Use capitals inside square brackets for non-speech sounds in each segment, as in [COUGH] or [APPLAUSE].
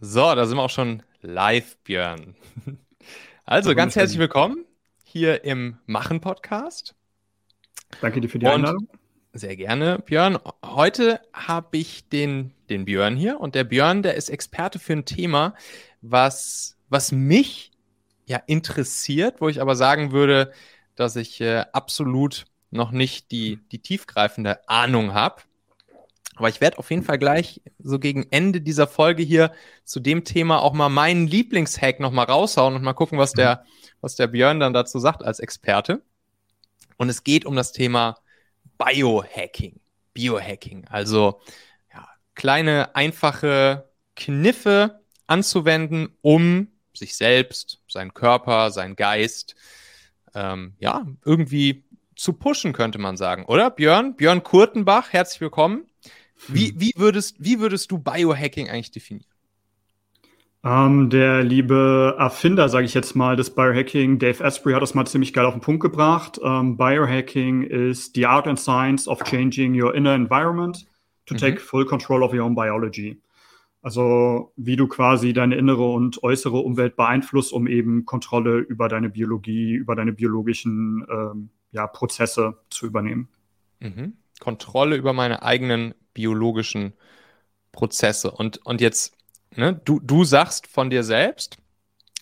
So, da sind wir auch schon live, Björn. [LAUGHS] Also ganz herzlich willkommen hier im Machen-Podcast. Danke dir für die und Einladung. Sehr gerne, Björn. Heute habe ich den, den Björn hier und der Björn, der ist Experte für ein Thema, was, was mich ja interessiert, wo ich aber sagen würde, dass ich äh, absolut noch nicht die, die tiefgreifende Ahnung habe. Aber ich werde auf jeden Fall gleich so gegen Ende dieser Folge hier zu dem Thema auch mal meinen Lieblingshack nochmal raushauen und mal gucken, was der, was der Björn dann dazu sagt als Experte. Und es geht um das Thema Biohacking. Biohacking. Also ja, kleine, einfache Kniffe anzuwenden, um sich selbst, seinen Körper, seinen Geist, ähm, ja, irgendwie zu pushen, könnte man sagen. Oder Björn? Björn Kurtenbach, herzlich willkommen. Wie, wie, würdest, wie würdest du Biohacking eigentlich definieren? Um, ähm, der liebe Erfinder, sage ich jetzt mal, des Biohacking, Dave Asprey, hat das mal ziemlich geil auf den Punkt gebracht. Um, ähm, Biohacking is the art and science of changing your inner environment to mhm. take full control of your own biology. Also wie du quasi deine innere und äußere Umwelt beeinflusst, um eben Kontrolle über deine Biologie, über deine biologischen ähm, ja, Prozesse zu übernehmen. Mhm. Kontrolle über meine eigenen biologischen Prozesse. Und, und jetzt, ne, du, du sagst von dir selbst,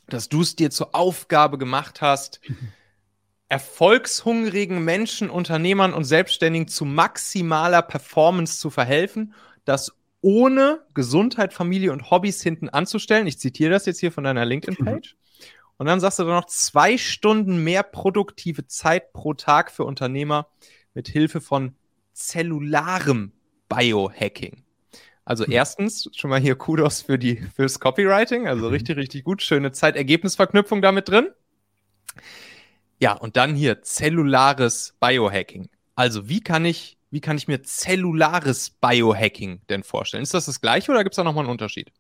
dass du es dir zur Aufgabe gemacht hast, [LAUGHS] erfolgshungrigen Menschen, Unternehmern und Selbstständigen zu maximaler Performance zu verhelfen, das ohne Gesundheit, Familie und Hobbys hinten anzustellen. Ich zitiere das jetzt hier von deiner LinkedIn-Page. Mhm. Und dann sagst du dann noch zwei Stunden mehr produktive Zeit pro Tag für Unternehmer mit Hilfe von zellularem Biohacking. Also hm. erstens schon mal hier Kudos für die fürs Copywriting, also mhm. richtig richtig gut, schöne Zeitergebnisverknüpfung damit drin. Ja, und dann hier zellulares Biohacking. Also wie kann ich wie kann ich mir zellulares Biohacking denn vorstellen? Ist das das gleiche oder gibt es da nochmal einen Unterschied?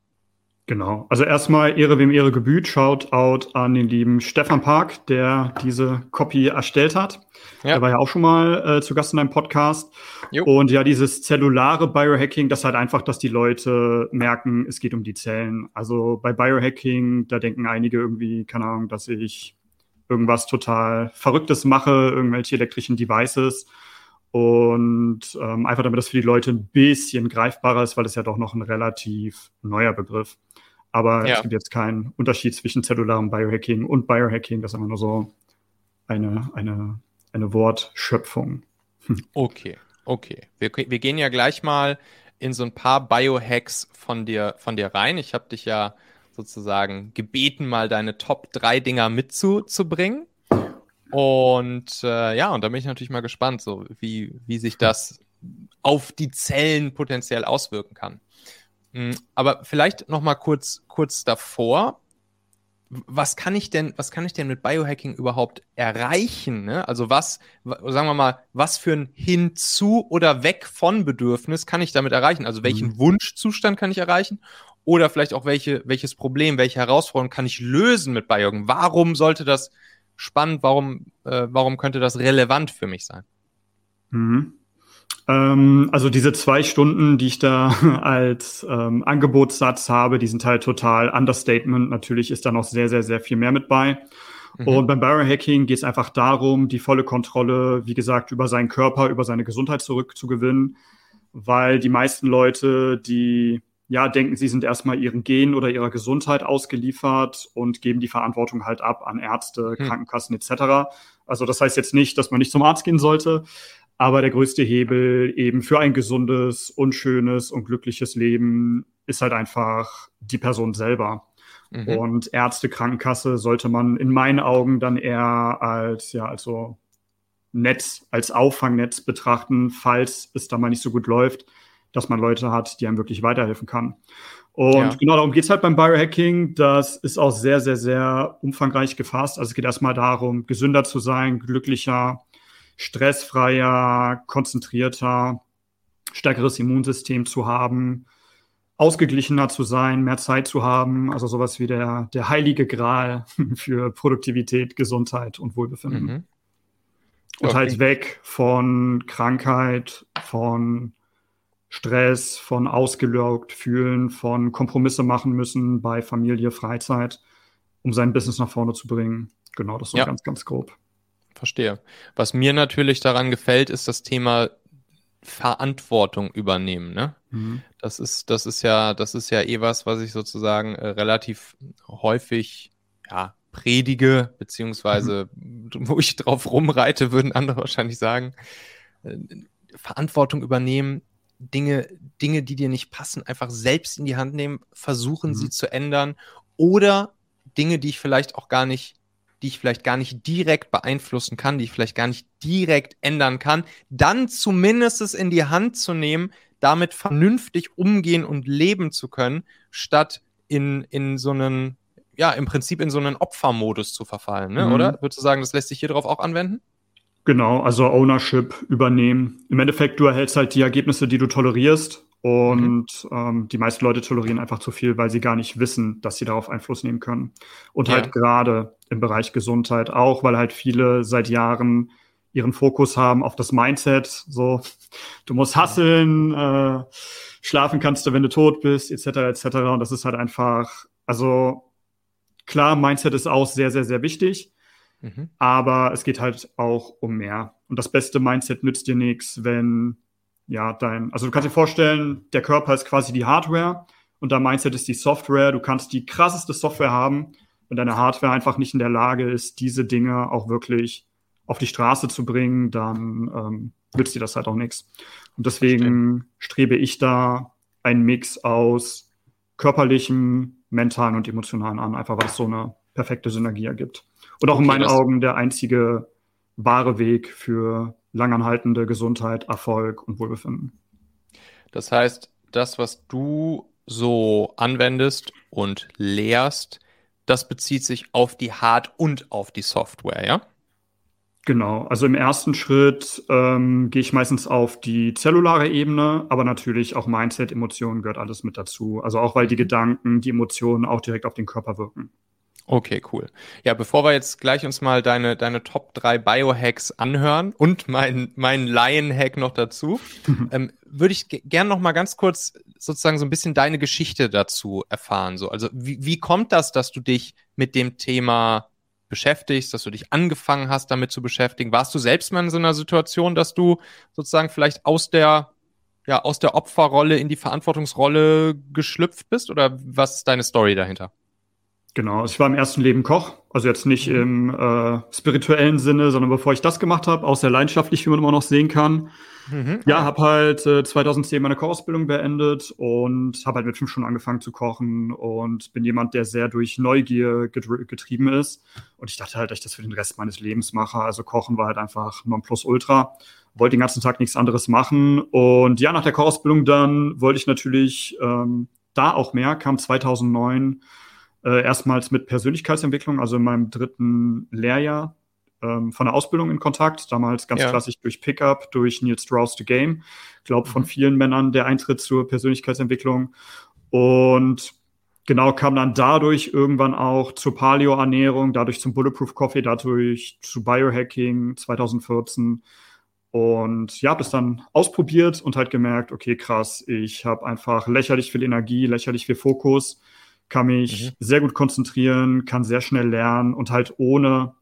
Genau. Also erstmal Ehre wem Ehre gebüht. Shout out an den lieben Stefan Park, der diese Copy erstellt hat. Ja. Der war ja auch schon mal äh, zu Gast in einem Podcast. Jo. Und ja, dieses zellulare Biohacking, das halt einfach, dass die Leute merken, es geht um die Zellen. Also bei Biohacking, da denken einige irgendwie, keine Ahnung, dass ich irgendwas total Verrücktes mache, irgendwelche elektrischen Devices. Und ähm, einfach damit das für die Leute ein bisschen greifbarer ist, weil es ja doch noch ein relativ neuer Begriff. Aber ja. es gibt jetzt keinen Unterschied zwischen zellularem Biohacking und Biohacking. Das ist immer nur so eine, eine, eine Wortschöpfung. Hm. Okay, okay. Wir, wir gehen ja gleich mal in so ein paar Biohacks von dir, von dir rein. Ich habe dich ja sozusagen gebeten, mal deine Top 3 Dinger mitzubringen. Und äh, ja, und da bin ich natürlich mal gespannt, so wie, wie sich das auf die Zellen potenziell auswirken kann. Hm, aber vielleicht noch mal kurz, kurz davor. Was kann ich denn, was kann ich denn mit Biohacking überhaupt erreichen? Ne? Also was, sagen wir mal, was für ein Hinzu oder weg von Bedürfnis kann ich damit erreichen? Also welchen mhm. Wunschzustand kann ich erreichen? Oder vielleicht auch welche, welches Problem, welche Herausforderung kann ich lösen mit Biohacking? Warum sollte das spannend? Warum, äh, warum könnte das relevant für mich sein? Mhm. Ähm, also diese zwei Stunden, die ich da [LAUGHS] als ähm, Angebotssatz habe, die sind halt total Understatement. Natürlich ist da noch sehr, sehr, sehr viel mehr mit bei. Mhm. Und beim Biohacking geht es einfach darum, die volle Kontrolle, wie gesagt, über seinen Körper, über seine Gesundheit zurückzugewinnen, weil die meisten Leute, die ja, denken, sie sind erstmal ihren Gen oder ihrer Gesundheit ausgeliefert und geben die Verantwortung halt ab an Ärzte, hm. Krankenkassen etc. Also das heißt jetzt nicht, dass man nicht zum Arzt gehen sollte, aber der größte Hebel eben für ein gesundes, unschönes und glückliches Leben ist halt einfach die Person selber. Mhm. Und Ärzte, Krankenkasse sollte man in meinen Augen dann eher als, ja, also Netz, als Auffangnetz betrachten, falls es da mal nicht so gut läuft dass man Leute hat, die einem wirklich weiterhelfen kann. Und ja. genau darum geht es halt beim Biohacking. Das ist auch sehr, sehr, sehr umfangreich gefasst. Also es geht erstmal darum, gesünder zu sein, glücklicher, stressfreier, konzentrierter, stärkeres Immunsystem zu haben, ausgeglichener zu sein, mehr Zeit zu haben. Also sowas wie der, der heilige Gral [LAUGHS] für Produktivität, Gesundheit und Wohlbefinden. Mhm. Und okay. halt weg von Krankheit, von Stress, von ausgelaugt fühlen, von Kompromisse machen müssen bei Familie, Freizeit, um sein Business nach vorne zu bringen. Genau, das ist ja. ganz, ganz grob. Verstehe. Was mir natürlich daran gefällt, ist das Thema Verantwortung übernehmen. Ne? Mhm. Das ist, das ist ja, das ist ja eh was, was ich sozusagen äh, relativ häufig ja, predige, beziehungsweise mhm. [LAUGHS] wo ich drauf rumreite, würden andere wahrscheinlich sagen. Äh, Verantwortung übernehmen, Dinge, Dinge, die dir nicht passen, einfach selbst in die Hand nehmen, versuchen mhm. sie zu ändern oder Dinge, die ich vielleicht auch gar nicht die ich vielleicht gar nicht direkt beeinflussen kann, die ich vielleicht gar nicht direkt ändern kann, dann zumindest es in die Hand zu nehmen, damit vernünftig umgehen und leben zu können, statt in, in so einen, ja, im Prinzip in so einen Opfermodus zu verfallen, ne? Mhm. oder? Würdest du sagen, das lässt sich hier drauf auch anwenden? Genau, also Ownership übernehmen. Im Endeffekt, du erhältst halt die Ergebnisse, die du tolerierst und mhm. ähm, die meisten Leute tolerieren einfach zu viel, weil sie gar nicht wissen, dass sie darauf Einfluss nehmen können. Und ja. halt gerade im Bereich Gesundheit auch, weil halt viele seit Jahren ihren Fokus haben auf das Mindset. So, du musst hasseln, äh, schlafen kannst du, wenn du tot bist, etc. etc. Und das ist halt einfach, also klar, Mindset ist auch sehr, sehr, sehr wichtig. Mhm. Aber es geht halt auch um mehr. Und das beste Mindset nützt dir nichts, wenn ja, dein, also du kannst dir vorstellen, der Körper ist quasi die Hardware und dein Mindset ist die Software. Du kannst die krasseste Software haben, wenn deine Hardware einfach nicht in der Lage ist, diese Dinge auch wirklich auf die Straße zu bringen, dann ähm, nützt dir das halt auch nichts. Und deswegen Verstehen. strebe ich da einen Mix aus körperlichem, mentalen und emotionalen an, einfach weil es so eine perfekte Synergie ergibt. Und auch okay, in meinen Augen der einzige wahre Weg für langanhaltende Gesundheit, Erfolg und Wohlbefinden. Das heißt, das, was du so anwendest und lehrst, das bezieht sich auf die Hard- und auf die Software, ja? Genau, also im ersten Schritt ähm, gehe ich meistens auf die zellulare Ebene, aber natürlich auch Mindset, Emotionen gehört alles mit dazu. Also auch weil die Gedanken, die Emotionen auch direkt auf den Körper wirken. Okay, cool. Ja, bevor wir jetzt gleich uns mal deine, deine Top 3 Biohacks anhören und mein, mein Lion-Hack noch dazu, [LAUGHS] ähm, würde ich gerne noch mal ganz kurz sozusagen so ein bisschen deine Geschichte dazu erfahren. So, also wie, wie kommt das, dass du dich mit dem Thema beschäftigst, dass du dich angefangen hast, damit zu beschäftigen? Warst du selbst mal in so einer Situation, dass du sozusagen vielleicht aus der ja, aus der Opferrolle in die Verantwortungsrolle geschlüpft bist? Oder was ist deine Story dahinter? Genau, also ich war im ersten Leben Koch, also jetzt nicht mhm. im äh, spirituellen Sinne, sondern bevor ich das gemacht habe, auch sehr leidenschaftlich, wie man immer noch sehen kann. Mhm. Ja, habe halt äh, 2010 meine Kochausbildung beendet und habe halt mit fünf Stunden angefangen zu kochen und bin jemand, der sehr durch Neugier getrieben ist. Und ich dachte halt, dass ich das für den Rest meines Lebens mache. Also Kochen war halt einfach Nonplusultra. Wollte den ganzen Tag nichts anderes machen. Und ja, nach der Kochausbildung dann wollte ich natürlich ähm, da auch mehr, kam 2009 äh, erstmals mit Persönlichkeitsentwicklung, also in meinem dritten Lehrjahr ähm, von der Ausbildung in Kontakt. Damals ganz ja. klassisch durch Pickup, durch Neil Strauss to Game. Glaube von mhm. vielen Männern der Eintritt zur Persönlichkeitsentwicklung. Und genau kam dann dadurch irgendwann auch zur Paleo-Ernährung, dadurch zum Bulletproof Coffee, dadurch zu Biohacking 2014. Und ja, habe das dann ausprobiert und halt gemerkt, okay, krass, ich habe einfach lächerlich viel Energie, lächerlich viel Fokus kann mich mhm. sehr gut konzentrieren, kann sehr schnell lernen und halt ohne,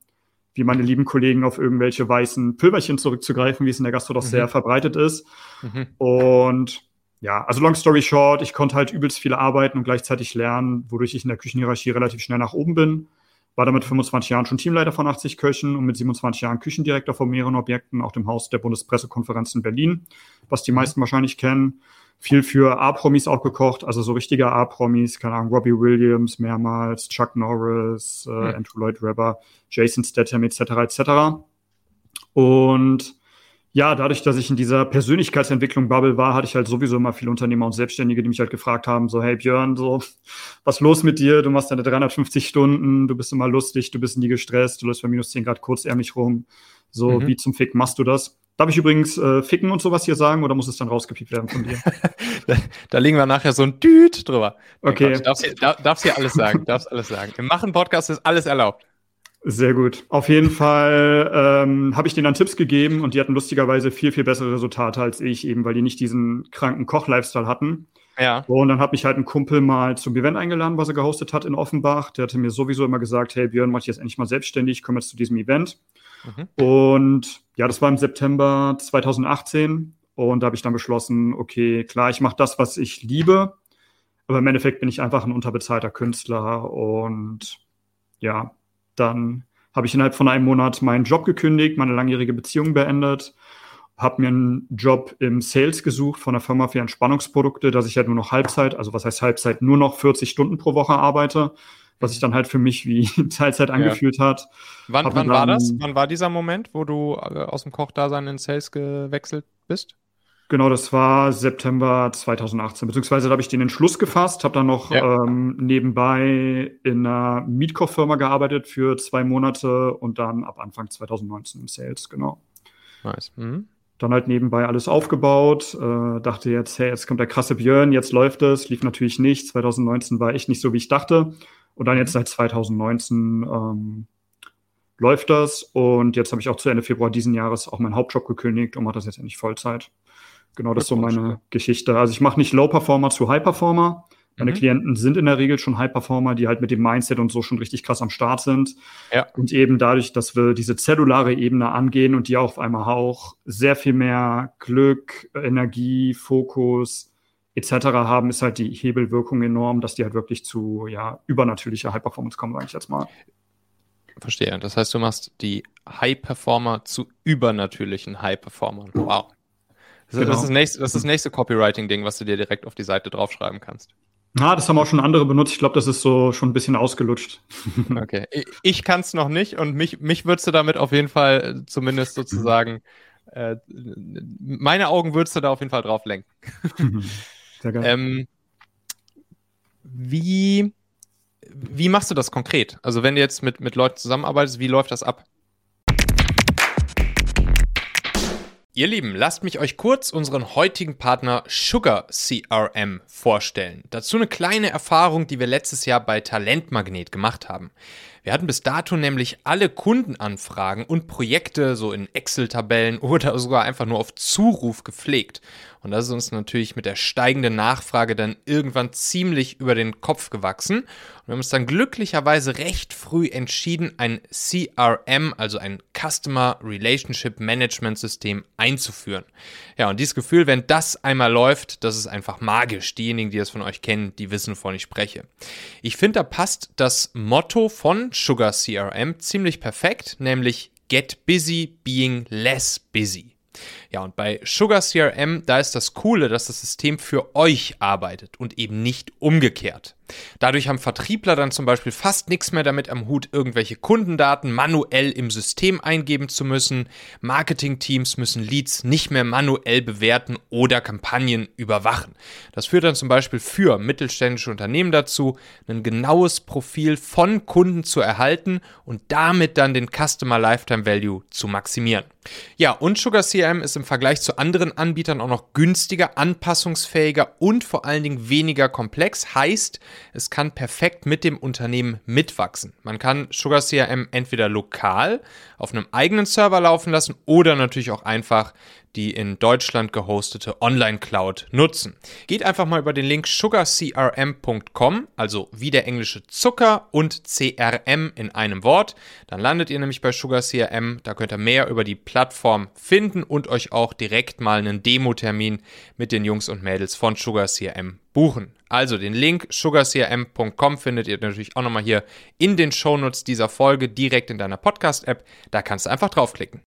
wie meine lieben Kollegen, auf irgendwelche weißen Pülverchen zurückzugreifen, wie es in der Gastro doch mhm. sehr verbreitet ist. Mhm. Und ja, also long story short, ich konnte halt übelst viele arbeiten und gleichzeitig lernen, wodurch ich in der Küchenhierarchie relativ schnell nach oben bin. War damit 25 Jahren schon Teamleiter von 80 Köchen und mit 27 Jahren Küchendirektor von mehreren Objekten, auch dem Haus der Bundespressekonferenz in Berlin, was die meisten wahrscheinlich kennen viel für A-Promis auch gekocht, also so richtige A-Promis, keine Ahnung, Robbie Williams mehrmals, Chuck Norris, äh. Andrew Lloyd Webber, Jason Statham etc. etc. Und ja, dadurch, dass ich in dieser Persönlichkeitsentwicklung Bubble war, hatte ich halt sowieso immer viele Unternehmer und Selbstständige, die mich halt gefragt haben, so, hey Björn, so, was los mit dir? Du machst deine 350 Stunden, du bist immer lustig, du bist nie gestresst, du läufst bei minus 10 Grad kurzärmlich rum. So, mhm. wie zum Fick machst du das? Darf ich übrigens äh, ficken und sowas hier sagen oder muss es dann rausgepiept werden von dir? [LAUGHS] da, da, legen wir nachher so ein Düt drüber. Okay. Du darfst, hier, darfst hier alles sagen, darfst alles sagen. Im Machen-Podcast ist alles erlaubt. Sehr gut. Auf jeden Fall ähm, habe ich denen dann Tipps gegeben und die hatten lustigerweise viel, viel bessere Resultate als ich, eben weil die nicht diesen kranken Koch-Lifestyle hatten. Ja. Und dann hat mich halt ein Kumpel mal zum Event eingeladen, was er gehostet hat in Offenbach. Der hatte mir sowieso immer gesagt, hey Björn, mach dich jetzt endlich mal selbstständig, komm jetzt zu diesem Event. Mhm. Und ja, das war im September 2018. Und da habe ich dann beschlossen, okay, klar, ich mache das, was ich liebe. Aber im Endeffekt bin ich einfach ein unterbezahlter Künstler. Und ja, dann habe ich innerhalb von einem Monat meinen Job gekündigt, meine langjährige Beziehung beendet habe mir einen Job im Sales gesucht von einer Firma für Entspannungsprodukte, dass ich halt nur noch Halbzeit, also was heißt Halbzeit, nur noch 40 Stunden pro Woche arbeite, was sich dann halt für mich wie [LAUGHS] Teilzeit angefühlt ja. hat. Wann, wann war das? Wann war dieser Moment, wo du äh, aus dem Kochdasein in Sales gewechselt bist? Genau, das war September 2018, beziehungsweise da habe ich den Entschluss gefasst, habe dann noch ja. ähm, nebenbei in einer Mietkochfirma gearbeitet für zwei Monate und dann ab Anfang 2019 im Sales, genau. Nice. Mhm dann halt nebenbei alles aufgebaut, äh, dachte jetzt, hey, jetzt kommt der krasse Björn, jetzt läuft es, lief natürlich nicht. 2019 war echt nicht so, wie ich dachte. Und dann jetzt seit 2019 ähm, läuft das. Und jetzt habe ich auch zu Ende Februar diesen Jahres auch meinen Hauptjob gekündigt und mache das jetzt endlich Vollzeit. Genau, das ist so meine Geschichte. Also ich mache nicht Low Performer zu High Performer, meine mhm. Klienten sind in der Regel schon High-Performer, die halt mit dem Mindset und so schon richtig krass am Start sind. Ja. Und eben dadurch, dass wir diese zellulare Ebene angehen und die auf einmal auch sehr viel mehr Glück, Energie, Fokus etc. haben, ist halt die Hebelwirkung enorm, dass die halt wirklich zu ja, übernatürlicher High-Performance kommen, sage ich jetzt mal. Verstehe. Das heißt, du machst die High-Performer zu übernatürlichen High-Performern. Wow. Das, genau. das, ist das nächste, das, ist das nächste Copywriting-Ding, was du dir direkt auf die Seite draufschreiben kannst. Ah, das haben auch schon andere benutzt. Ich glaube, das ist so schon ein bisschen ausgelutscht. [LAUGHS] Okay. Ich kann es noch nicht und mich, mich würdest du damit auf jeden Fall äh, zumindest sozusagen, äh, meine Augen würdest du da auf jeden Fall drauf lenken. [LAUGHS] Sehr geil. Ähm, wie, wie machst du das konkret? Also, wenn du jetzt mit, mit Leuten zusammenarbeitest, wie läuft das ab? Ihr Lieben, lasst mich euch kurz unseren heutigen Partner Sugar CRM vorstellen. Dazu eine kleine Erfahrung, die wir letztes Jahr bei Talentmagnet gemacht haben. Wir hatten bis dato nämlich alle Kundenanfragen und Projekte so in Excel-Tabellen [LAUGHS] oder sogar einfach nur auf Zuruf gepflegt. Und das ist uns natürlich mit der steigenden Nachfrage dann irgendwann ziemlich über den Kopf gewachsen. Und wir haben uns dann glücklicherweise recht früh entschieden, ein CRM, also ein Customer Relationship Management System einzuführen. Ja, und dieses Gefühl, wenn das einmal läuft, das ist einfach magisch. Diejenigen, die das von euch kennen, die wissen, wovon ich spreche. Ich finde, da passt das Motto von Sugar CRM ziemlich perfekt, nämlich Get Busy Being Less Busy. Ja, und bei Sugar CRM, da ist das Coole, dass das System für euch arbeitet und eben nicht umgekehrt. Dadurch haben Vertriebler dann zum Beispiel fast nichts mehr damit am Hut, irgendwelche Kundendaten manuell im System eingeben zu müssen. Marketingteams müssen Leads nicht mehr manuell bewerten oder Kampagnen überwachen. Das führt dann zum Beispiel für mittelständische Unternehmen dazu, ein genaues Profil von Kunden zu erhalten und damit dann den Customer Lifetime Value zu maximieren. Ja, und Sugar CRM ist im Vergleich zu anderen Anbietern auch noch günstiger, anpassungsfähiger und vor allen Dingen weniger komplex. Heißt, es kann perfekt mit dem Unternehmen mitwachsen. Man kann Sugar CRM entweder lokal auf einem eigenen Server laufen lassen oder natürlich auch einfach die in Deutschland gehostete Online-Cloud nutzen. Geht einfach mal über den Link sugarcrm.com, also wie der englische Zucker und CRM in einem Wort. Dann landet ihr nämlich bei Sugar CRM. Da könnt ihr mehr über die Plattform finden und euch auch direkt mal einen Demo-Termin mit den Jungs und Mädels von Sugar CRM buchen. Also den Link sugarcrm.com findet ihr natürlich auch nochmal hier in den Shownotes dieser Folge direkt in deiner Podcast-App. Da kannst du einfach draufklicken.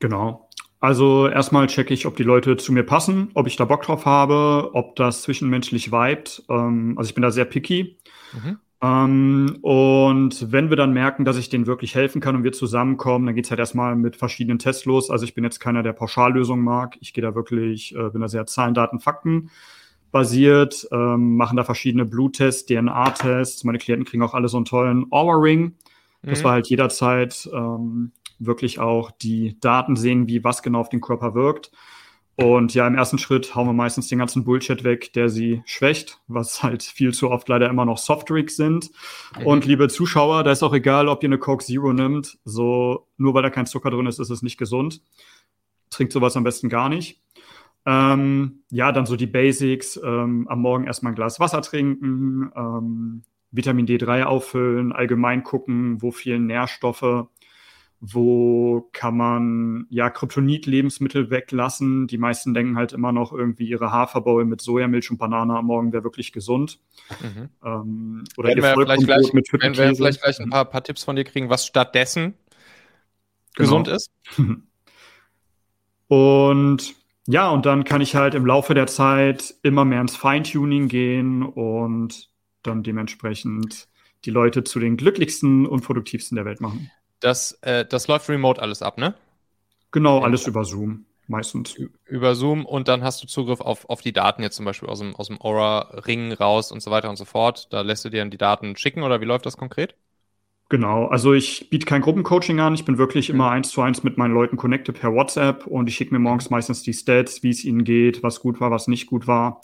Genau. Also erstmal checke ich, ob die Leute zu mir passen, ob ich da Bock drauf habe, ob das zwischenmenschlich vibet. Ähm, also ich bin da sehr picky. Mhm. Ähm, und wenn wir dann merken, dass ich denen wirklich helfen kann und wir zusammenkommen, dann geht's halt erstmal mit verschiedenen Tests los. Also ich bin jetzt keiner, der Pauschallösungen mag. Ich gehe da wirklich, äh, bin da sehr Zahlen, Daten, Fakten basiert, ähm, machen da verschiedene Bluttests, DNA-Tests. Meine Klienten kriegen auch alle so einen tollen Aura-Ring. Das mhm. war halt jederzeit ähm, wirklich auch die Daten sehen, wie was genau auf den Körper wirkt. Und ja, im ersten Schritt hauen wir meistens den ganzen Bullshit weg, der sie schwächt, was halt viel zu oft leider immer noch Softdrinks sind. Und liebe Zuschauer, da ist auch egal, ob ihr eine Coke Zero nimmt. So, nur weil da kein Zucker drin ist, ist es nicht gesund. Trinkt sowas am besten gar nicht. Ähm, ja, dann so die Basics. Ähm, am Morgen erstmal ein Glas Wasser trinken, ähm, Vitamin D3 auffüllen, allgemein gucken, wo fehlen Nährstoffe, wo kann man ja Kryptonit-Lebensmittel weglassen. Die meisten denken halt immer noch irgendwie ihre Haferbowl mit Sojamilch und Banane am Morgen wäre wirklich gesund. Mhm. Ähm, oder werden ihr vielleicht gleich, mit Wenn wir vielleicht gleich ein paar, paar, Tipps von dir kriegen, was stattdessen genau. gesund ist. [LAUGHS] Und ja, und dann kann ich halt im Laufe der Zeit immer mehr ins Feintuning gehen und dann dementsprechend die Leute zu den glücklichsten und produktivsten der Welt machen. Das, äh, das läuft remote alles ab, ne? Genau, alles über Zoom meistens. Über Zoom und dann hast du Zugriff auf, auf die Daten jetzt zum Beispiel aus dem, aus dem Aura-Ring raus und so weiter und so fort. Da lässt du dir dann die Daten schicken oder wie läuft das konkret? Genau, also ich biete kein Gruppencoaching an. Ich bin wirklich mhm. immer eins zu eins mit meinen Leuten connected per WhatsApp und ich schicke mir morgens meistens die Stats, wie es ihnen geht, was gut war, was nicht gut war.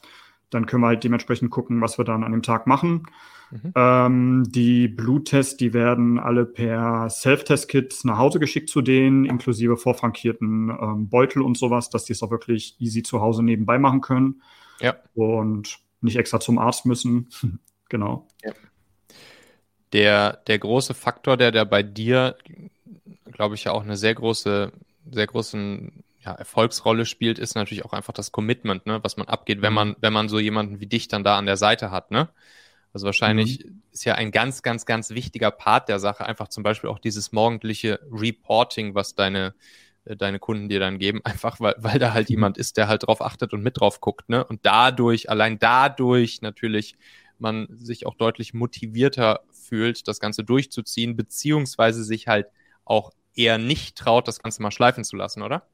Dann können wir halt dementsprechend gucken, was wir dann an dem Tag machen. Mhm. Ähm, die Bluttests, die werden alle per Self-Test-Kits nach Hause geschickt zu denen, inklusive vorfrankierten ähm, Beutel und sowas, dass die es auch wirklich easy zu Hause nebenbei machen können. Ja. Und nicht extra zum Arzt müssen. [LAUGHS] genau. Ja der, der große Faktor, der, der bei dir, glaube ich, ja auch eine sehr große, sehr großen ja, Erfolgsrolle spielt, ist natürlich auch einfach das Commitment, ne, was man abgeht, wenn mhm. man, wenn man so jemanden wie dich dann da an der Seite hat, ne? Also wahrscheinlich mhm. ist ja ein ganz, ganz, ganz wichtiger Part der Sache einfach zum Beispiel auch dieses morgendliche Reporting, was deine, äh, deine Kunden dir dann geben, [LAUGHS] einfach weil, weil da halt mhm. jemand ist, der halt drauf achtet und mit drauf guckt, ne? Und dadurch, allein dadurch natürlich man sich auch deutlich motivierter fühlt, das Ganze durchzuziehen, beziehungsweise sich halt auch eher nicht traut, das Ganze mal schleifen zu lassen, oder?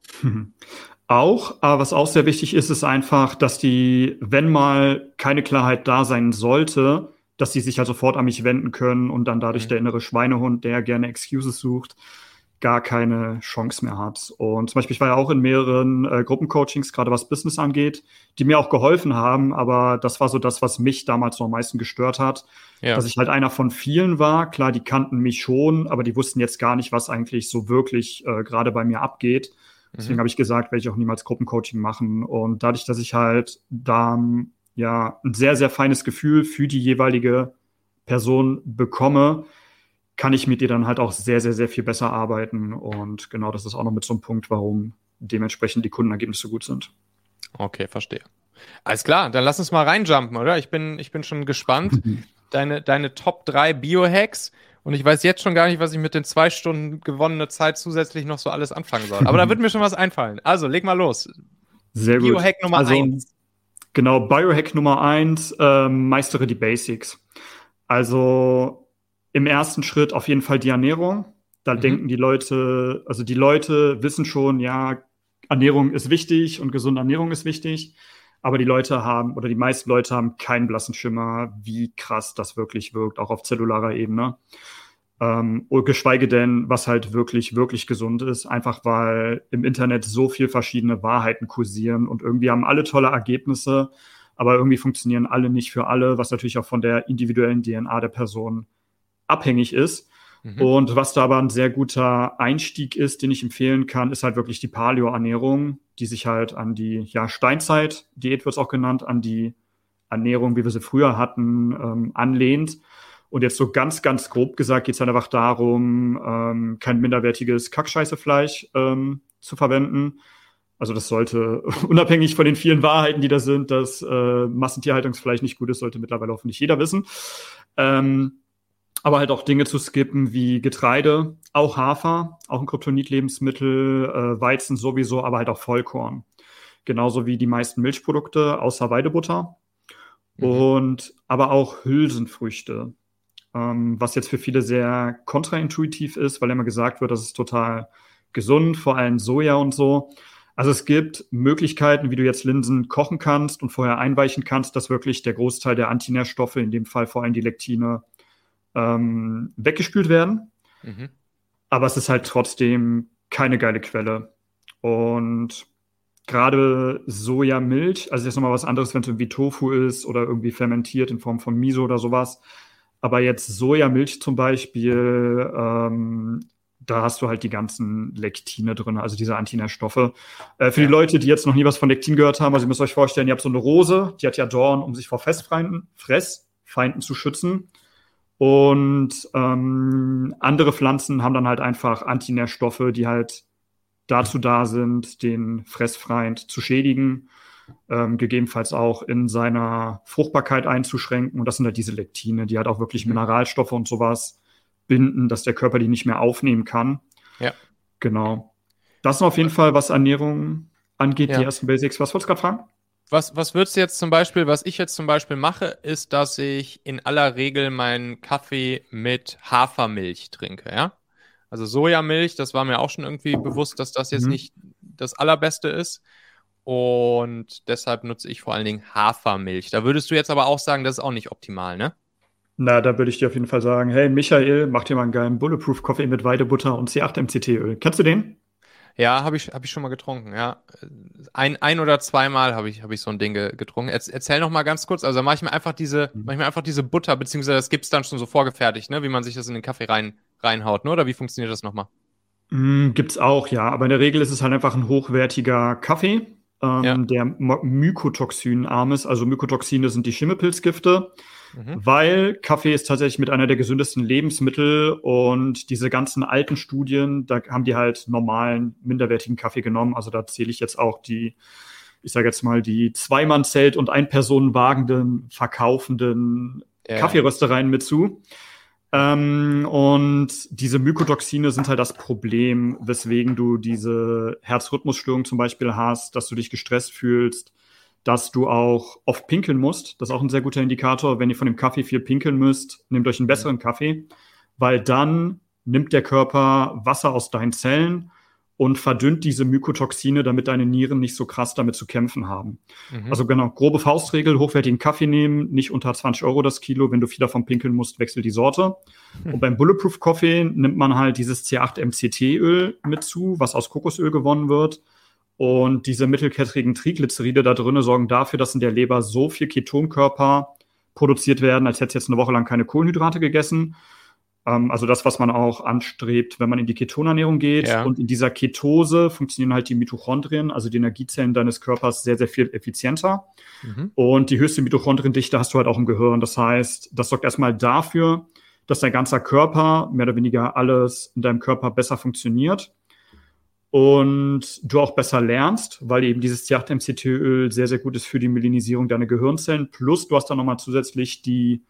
Auch, aber was auch sehr wichtig ist, ist einfach, dass die, wenn mal keine Klarheit da sein sollte, dass die sich ja sofort an mich wenden können und dann dadurch mhm. der innere Schweinehund, der gerne Excuses sucht, gar keine Chance mehr hat. Und zum Beispiel, ich war ja auch in mehreren äh, Gruppencoachings, gerade was Business angeht, die mir auch geholfen haben, aber das war so das, was mich damals noch am meisten gestört hat, ja. dass ich halt einer von vielen war. Klar, die kannten mich schon, aber die wussten jetzt gar nicht, was eigentlich so wirklich äh, gerade bei mir abgeht. Deswegen mhm. habe ich gesagt, werde ich auch niemals Gruppencoaching machen. Und dadurch, dass ich halt da ja ein sehr, sehr feines Gefühl für die jeweilige Person bekomme, kann ich mit dir dann halt auch sehr, sehr, sehr viel besser arbeiten. Und genau das ist auch noch mit so einem Punkt, warum dementsprechend die Kundenergebnisse gut sind. Okay, verstehe. Alles klar, dann lass uns mal reinjumpen, oder? Ich bin, ich bin schon gespannt. [LAUGHS] deine, deine Top 3 Biohacks. Und ich weiß jetzt schon gar nicht, was ich mit den zwei Stunden gewonnene Zeit zusätzlich noch so alles anfangen soll. Aber da wird mir schon was einfallen. Also, leg mal los. Sehr gut. Biohack Nummer also, 1. Genau, Biohack Nummer 1, äh, meistere die Basics. Also, im ersten Schritt auf jeden Fall die Ernährung. Da mhm. denken die Leute, also die Leute wissen schon, ja, Ernährung ist wichtig und gesunde Ernährung ist wichtig. Aber die Leute haben, oder die meisten Leute haben keinen blassen Schimmer, wie krass das wirklich wirkt, auch auf zellularer Ebene. Ähm, geschweige denn, was halt wirklich, wirklich gesund ist, einfach weil im Internet so viel verschiedene Wahrheiten kursieren und irgendwie haben alle tolle Ergebnisse, aber irgendwie funktionieren alle nicht für alle, was natürlich auch von der individuellen DNA der Person abhängig ist. Mhm. Und was da aber ein sehr guter Einstieg ist, den ich empfehlen kann, ist halt wirklich die Paleo-Ernährung, die sich halt an die ja, Steinzeit-Diät wird es auch genannt, an die Ernährung, wie wir sie früher hatten, ähm, anlehnt. Und jetzt so ganz, ganz grob gesagt geht es halt einfach darum, ähm, kein minderwertiges Kackscheißefleisch ähm, zu verwenden. Also das sollte, [LAUGHS] unabhängig von den vielen Wahrheiten, die da sind, dass äh, Massentierhaltungsfleisch nicht gut ist, sollte mittlerweile hoffentlich jeder wissen. Ähm, aber halt auch Dinge zu skippen wie Getreide, auch Hafer, auch ein Kryptonit-Lebensmittel, äh, Weizen sowieso, aber halt auch Vollkorn. Genauso wie die meisten Milchprodukte, außer Weidebutter. Mhm. Und aber auch Hülsenfrüchte, ähm, was jetzt für viele sehr kontraintuitiv ist, weil immer gesagt wird, das ist total gesund, vor allem Soja und so. Also es gibt Möglichkeiten, wie du jetzt Linsen kochen kannst und vorher einweichen kannst, dass wirklich der Großteil der Antinährstoffe, in dem Fall vor allem die Lektine, ähm, weggespült werden. Mhm. Aber es ist halt trotzdem keine geile Quelle. Und gerade Sojamilch, also jetzt nochmal was anderes, wenn es irgendwie Tofu ist oder irgendwie fermentiert in Form von Miso oder sowas. Aber jetzt Sojamilch zum Beispiel, ähm, da hast du halt die ganzen Lektine drin, also diese Antinährstoffe. Äh, für ja. die Leute, die jetzt noch nie was von Lektin gehört haben, also ihr müsst euch vorstellen, ihr habt so eine Rose, die hat ja Dorn, um sich vor Fressfeinden, Fressfeinden zu schützen. Und ähm, andere Pflanzen haben dann halt einfach Antinährstoffe, die halt dazu da sind, den Fressfeind zu schädigen, ähm, gegebenenfalls auch in seiner Fruchtbarkeit einzuschränken. Und das sind halt diese Lektine, die halt auch wirklich mhm. Mineralstoffe und sowas binden, dass der Körper die nicht mehr aufnehmen kann. Ja. Genau. Das ist auf jeden Fall, was Ernährung angeht, ja. die ersten Basics. Was wolltest du gerade fragen? Was, was würdest du jetzt zum Beispiel, was ich jetzt zum Beispiel mache, ist, dass ich in aller Regel meinen Kaffee mit Hafermilch trinke, ja? Also Sojamilch, das war mir auch schon irgendwie bewusst, dass das jetzt mhm. nicht das Allerbeste ist. Und deshalb nutze ich vor allen Dingen Hafermilch. Da würdest du jetzt aber auch sagen, das ist auch nicht optimal, ne? Na, da würde ich dir auf jeden Fall sagen, hey Michael, mach dir mal einen geilen Bulletproof Coffee mit Weidebutter und C8 MCT-Öl. Kennst du den? Ja, habe ich, hab ich schon mal getrunken, ja. Ein, ein oder zweimal habe ich, hab ich so ein Ding getrunken. erzähl noch mal ganz kurz, also mache ich mir einfach diese, mhm. mach ich mir einfach diese Butter, beziehungsweise das gibt es dann schon so vorgefertigt, ne, wie man sich das in den Kaffee rein, reinhaut, ne? Oder wie funktioniert das nochmal? Mm, gibt's auch, ja. Aber in der Regel ist es halt einfach ein hochwertiger Kaffee, ähm, ja. der mykotoxinarm ist. Also Mykotoxine sind die Schimmelpilzgifte. Mhm. Weil Kaffee ist tatsächlich mit einer der gesündesten Lebensmittel und diese ganzen alten Studien, da haben die halt normalen, minderwertigen Kaffee genommen. Also da zähle ich jetzt auch die, ich sage jetzt mal, die Zweimannzelt- und Ein-Personen-wagenden, verkaufenden ja. Kaffeeröstereien mit zu. Ähm, und diese Mykotoxine sind halt das Problem, weswegen du diese Herzrhythmusstörung zum Beispiel hast, dass du dich gestresst fühlst, dass du auch oft pinkeln musst. Das ist auch ein sehr guter Indikator. Wenn ihr von dem Kaffee viel pinkeln müsst, nehmt euch einen besseren Kaffee, weil dann nimmt der Körper Wasser aus deinen Zellen und verdünnt diese Mykotoxine, damit deine Nieren nicht so krass damit zu kämpfen haben. Mhm. Also genau, grobe Faustregel, hochwertigen Kaffee nehmen, nicht unter 20 Euro das Kilo. Wenn du viel davon pinkeln musst, wechsel die Sorte. Mhm. Und beim Bulletproof Coffee nimmt man halt dieses C8 MCT-Öl mit zu, was aus Kokosöl gewonnen wird. Und diese mittelkettrigen Triglyceride da drinnen sorgen dafür, dass in der Leber so viel Ketonkörper produziert werden, als hätte jetzt eine Woche lang keine Kohlenhydrate gegessen. Ähm, also das, was man auch anstrebt, wenn man in die Ketonernährung geht. Ja. Und in dieser Ketose funktionieren halt die Mitochondrien, also die Energiezellen deines Körpers, sehr, sehr viel effizienter. Mhm. Und die höchste Mitochondriendichte hast du halt auch im Gehirn. Das heißt, das sorgt erstmal dafür, dass dein ganzer Körper, mehr oder weniger alles in deinem Körper besser funktioniert und du auch besser lernst, weil eben dieses T8-MCT-Öl sehr, sehr gut ist für die Melinisierung deiner Gehirnzellen. Plus du hast dann nochmal zusätzlich die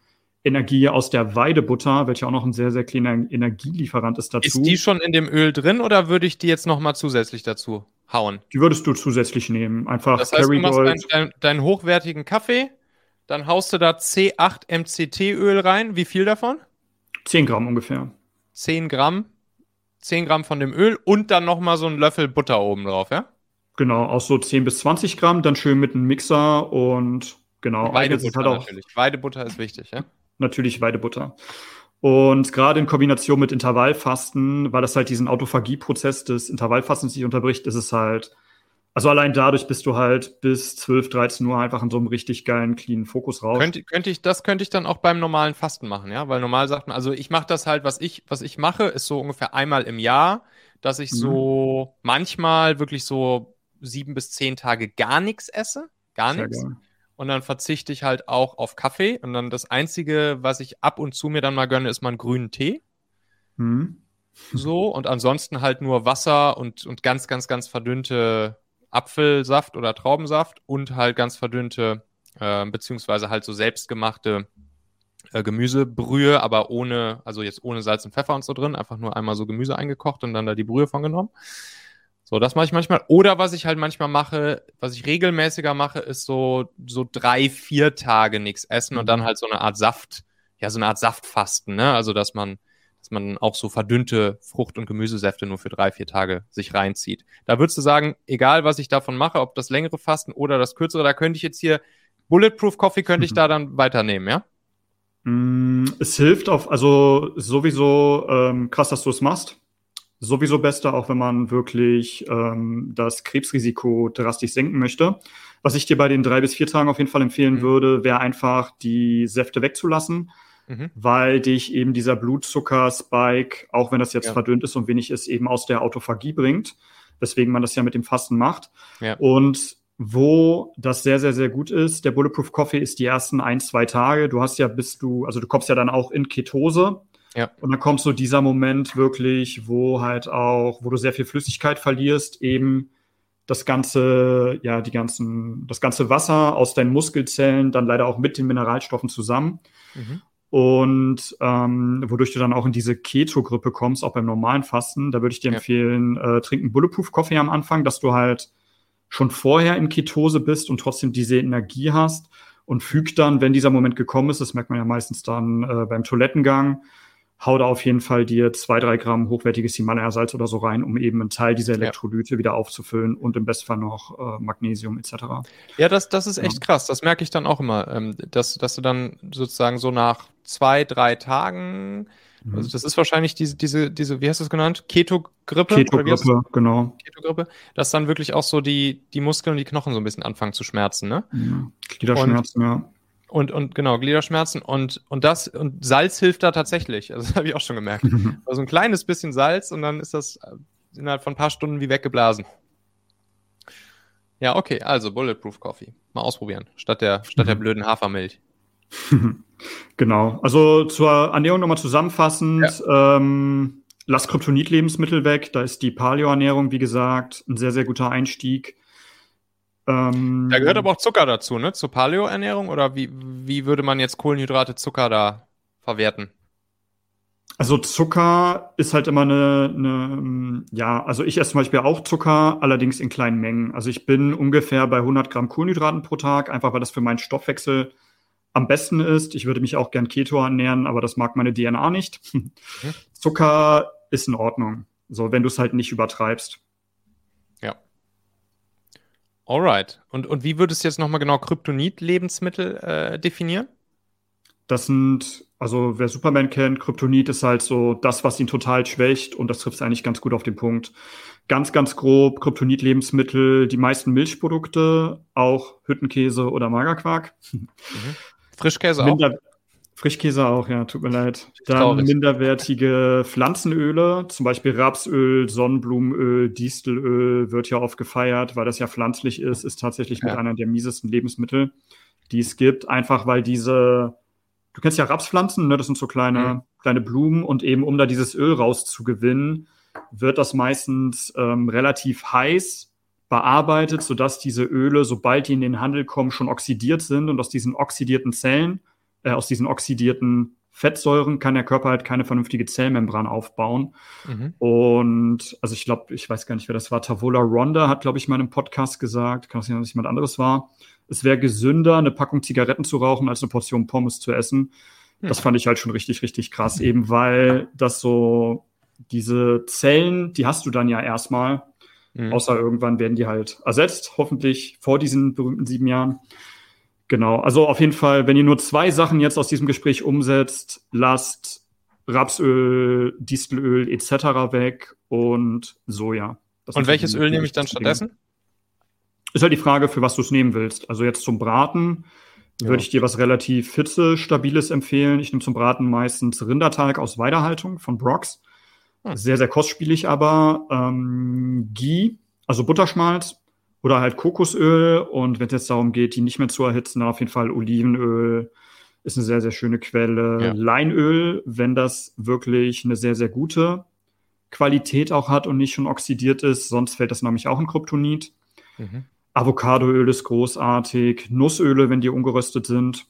Energie aus der Weidebutter, welche auch noch ein sehr, sehr kleiner Energielieferant ist dazu. Ist die schon in dem Öl drin oder würde ich die jetzt nochmal zusätzlich dazu hauen? Die würdest du zusätzlich nehmen. Einfach das heißt, du machst deinen dein, dein hochwertigen Kaffee, dann haust du da C8 MCT-Öl rein. Wie viel davon? 10 Gramm ungefähr. 10 Gramm. 10 Gramm von dem Öl und dann nochmal so ein Löffel Butter oben drauf, ja? Genau, auch so 10 bis 20 Gramm, dann schön mit einem Mixer und genau. Weidebutter halt natürlich. Weidebutter ist wichtig, ja? Natürlich Weidebutter. Und gerade in Kombination mit Intervallfasten, weil das halt diesen Autophagie-Prozess des Intervallfastens nicht unterbricht, ist es halt also allein dadurch bist du halt bis 12, 13 Uhr einfach in so einem richtig geilen, cleanen Fokus raus. Könnte, könnte ich, das könnte ich dann auch beim normalen Fasten machen, ja? Weil normal sagt man, also ich mache das halt, was ich, was ich mache, ist so ungefähr einmal im Jahr, dass ich mhm. so manchmal wirklich so sieben bis zehn Tage gar nichts esse. Gar nichts. Und dann verzichte ich halt auch auf Kaffee. Und dann das Einzige, was ich ab und zu mir dann mal gönne, ist mal einen grünen Tee. Mhm. So, und ansonsten halt nur Wasser und, und ganz, ganz, ganz verdünnte Apfelsaft oder Traubensaft und halt ganz verdünnte, äh, beziehungsweise halt so selbstgemachte äh, Gemüsebrühe, aber ohne, also jetzt ohne Salz und Pfeffer und so drin, einfach nur einmal so Gemüse eingekocht und dann da die Brühe von genommen. So, das mache ich manchmal. Oder was ich halt manchmal mache, was ich regelmäßiger mache, ist so, so drei, vier Tage nichts essen und dann mhm. halt so eine Art Saft, ja, so eine Art Saftfasten, ne? Also, dass man dass man auch so verdünnte Frucht- und Gemüsesäfte nur für drei, vier Tage sich reinzieht. Da würdest du sagen, egal was ich davon mache, ob das längere Fasten oder das kürzere, da könnte ich jetzt hier Bulletproof Coffee könnte ich mhm. da dann weiternehmen, ja? Mm, es hilft auf, also sowieso ähm, krass, dass du es machst. Sowieso beste, auch wenn man wirklich ähm, das Krebsrisiko drastisch senken möchte. Was ich dir bei den drei bis vier Tagen auf jeden Fall empfehlen mhm. würde, wäre einfach die Säfte wegzulassen, mhm. weil dich eben dieser Blutzucker-Spike, auch wenn das jetzt ja. verdünnt ist und wenig ist, eben aus der Autophagie bringt. Weswegen man das ja mit dem Fasten macht. Ja. Und wo das sehr, sehr, sehr gut ist, der Bulletproof Coffee ist die ersten ein, zwei Tage. Du hast ja, bist du, also du kommst ja dann auch in Ketose. Ja. Und dann kommt so dieser Moment wirklich, wo halt auch, wo du sehr viel Flüssigkeit verlierst, eben das ganze, ja, die ganzen, das ganze Wasser aus deinen Muskelzellen dann leider auch mit den Mineralstoffen zusammen. Mhm. Und ähm, wodurch du dann auch in diese Keto-Grippe kommst, auch beim normalen Fasten. Da würde ich dir ja. empfehlen, äh, trinken Bulletproof-Coffee am Anfang, dass du halt schon vorher in Ketose bist und trotzdem diese Energie hast und füg dann, wenn dieser Moment gekommen ist, das merkt man ja meistens dann äh, beim Toilettengang, hau da auf jeden Fall dir zwei, drei Gramm hochwertiges Himalaya-Salz oder so rein, um eben einen Teil dieser Elektrolyte ja. wieder aufzufüllen und im Bestfall noch äh, Magnesium etc. Ja, das, das ist echt ja. krass. Das merke ich dann auch immer, ähm, dass, dass du dann sozusagen so nach zwei, drei Tagen, mhm. also das ist wahrscheinlich diese, diese, diese, wie hast du es genannt? Keto-Grippe? Keto-Grippe, genau. Keto-Grippe, dass dann wirklich auch so die, die Muskeln und die Knochen so ein bisschen anfangen zu schmerzen, ne? Ja. Gliederschmerzen, ja. Und, und genau, Gliederschmerzen und, und das, und Salz hilft da tatsächlich. Also [LAUGHS] das habe ich auch schon gemerkt. Also ein kleines bisschen Salz und dann ist das innerhalb von ein paar Stunden wie weggeblasen. Ja, okay, also Bulletproof Coffee. Mal ausprobieren, statt der, statt der mhm. blöden Hafermilch. [LAUGHS] genau. Also zur Ernährung nochmal zusammenfassend. Ja. Ähm, lass Kryptonit-Lebensmittel weg. Da ist die Paleo-Ernährung, wie gesagt, ein sehr, sehr guter Einstieg. Ähm, da gehört aber auch Zucker dazu, ne? Zur Paleo-Ernährung? Oder wie, wie würde man jetzt Kohlenhydrate, Zucker da verwerten? Also Zucker ist halt immer eine, eine, ja, also ich esse zum Beispiel auch Zucker, allerdings in kleinen Mengen. Also ich bin ungefähr bei 100 Gramm Kohlenhydraten pro Tag, einfach weil das für meinen Stoffwechsel am besten ist. Ich würde mich auch gern Keto ernähren, aber das mag meine DNA nicht. Mhm. Zucker ist in Ordnung, so wenn du es halt nicht übertreibst. Alright. Und, und wie würdest du jetzt nochmal genau Kryptonit-Lebensmittel äh, definieren? Das sind, also wer Superman kennt, Kryptonit ist halt so das, was ihn total schwächt und das trifft es eigentlich ganz gut auf den Punkt. Ganz, ganz grob, Kryptonit-Lebensmittel, die meisten Milchprodukte, auch Hüttenkäse oder Magerquark. Mhm. Frischkäse Minder, auch? Frischkäse auch, ja, tut mir leid. Dann Traurig. minderwertige Pflanzenöle, zum Beispiel Rapsöl, Sonnenblumenöl, Distelöl wird ja oft gefeiert, weil das ja pflanzlich ist, ist tatsächlich ja. mit einer der miesesten Lebensmittel, die es gibt. Einfach weil diese, du kennst ja Rapspflanzen, ne? das sind so kleine, mhm. kleine Blumen und eben um da dieses Öl rauszugewinnen, wird das meistens ähm, relativ heiß bearbeitet, sodass diese Öle, sobald die in den Handel kommen, schon oxidiert sind und aus diesen oxidierten Zellen äh, aus diesen oxidierten Fettsäuren kann der Körper halt keine vernünftige Zellmembran aufbauen. Mhm. Und also ich glaube, ich weiß gar nicht, wer das war. Tavola Ronda hat, glaube ich, mal in einem Podcast gesagt, kann es sein, dass jemand anderes war. Es wäre gesünder, eine Packung Zigaretten zu rauchen, als eine Portion Pommes zu essen. Mhm. Das fand ich halt schon richtig, richtig krass, eben weil das so diese Zellen, die hast du dann ja erstmal, mhm. außer irgendwann werden die halt ersetzt, hoffentlich vor diesen berühmten sieben Jahren. Genau, also auf jeden Fall, wenn ihr nur zwei Sachen jetzt aus diesem Gespräch umsetzt, lasst Rapsöl, Distelöl etc. weg und Soja. Das und welches Öl nehme ich dann stattdessen? Ist halt die Frage, für was du es nehmen willst. Also jetzt zum Braten ja. würde ich dir was relativ hitze, stabiles empfehlen. Ich nehme zum Braten meistens Rindertalg aus Weidehaltung von Brox. Hm. Sehr, sehr kostspielig aber. Ähm, Ghee, also Butterschmalz, oder halt Kokosöl. Und wenn es jetzt darum geht, die nicht mehr zu erhitzen, dann auf jeden Fall Olivenöl ist eine sehr, sehr schöne Quelle. Ja. Leinöl, wenn das wirklich eine sehr, sehr gute Qualität auch hat und nicht schon oxidiert ist, sonst fällt das nämlich auch in Kryptonit. Mhm. Avocadoöl ist großartig. Nussöle, wenn die ungeröstet sind.